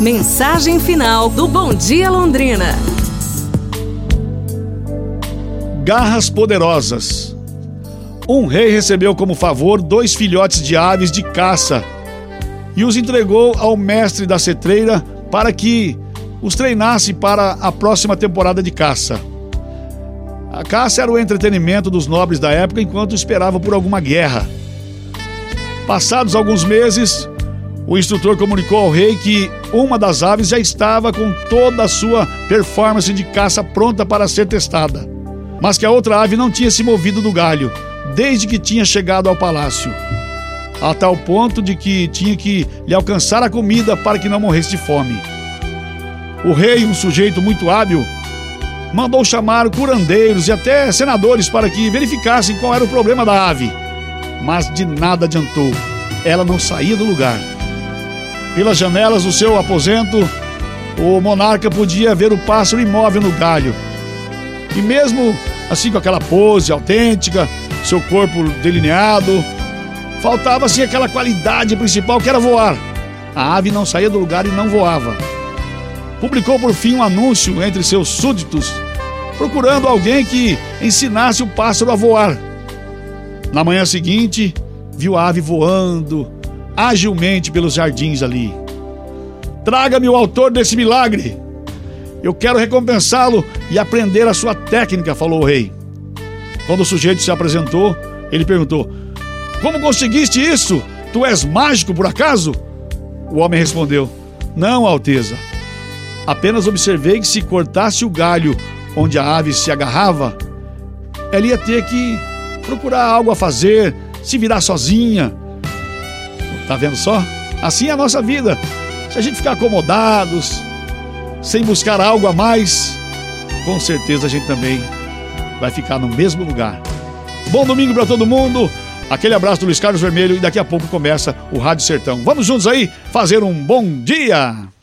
Mensagem final do Bom Dia Londrina. Garras poderosas. Um rei recebeu como favor dois filhotes de aves de caça e os entregou ao mestre da cetreira para que os treinasse para a próxima temporada de caça. A caça era o entretenimento dos nobres da época enquanto esperavam por alguma guerra. Passados alguns meses, o instrutor comunicou ao rei que uma das aves já estava com toda a sua performance de caça pronta para ser testada, mas que a outra ave não tinha se movido do galho desde que tinha chegado ao palácio, a tal ponto de que tinha que lhe alcançar a comida para que não morresse de fome. O rei, um sujeito muito hábil, mandou chamar curandeiros e até senadores para que verificassem qual era o problema da ave, mas de nada adiantou. Ela não saía do lugar. Pelas janelas do seu aposento, o monarca podia ver o pássaro imóvel no galho. E mesmo assim com aquela pose autêntica, seu corpo delineado, faltava assim aquela qualidade principal que era voar. A ave não saía do lugar e não voava. Publicou por fim um anúncio entre seus súditos, procurando alguém que ensinasse o pássaro a voar. Na manhã seguinte, viu a ave voando, agilmente pelos jardins ali. Traga-me o autor desse milagre. Eu quero recompensá-lo e aprender a sua técnica, falou o rei. Quando o sujeito se apresentou, ele perguntou: Como conseguiste isso? Tu és mágico por acaso? O homem respondeu: Não, Alteza. Apenas observei que se cortasse o galho onde a ave se agarrava, ela ia ter que procurar algo a fazer, se virar sozinha. Tá vendo só? Assim é a nossa vida. Se a gente ficar acomodados, sem buscar algo a mais, com certeza a gente também vai ficar no mesmo lugar. Bom domingo para todo mundo. Aquele abraço do Luiz Carlos Vermelho e daqui a pouco começa o Rádio Sertão. Vamos juntos aí fazer um bom dia.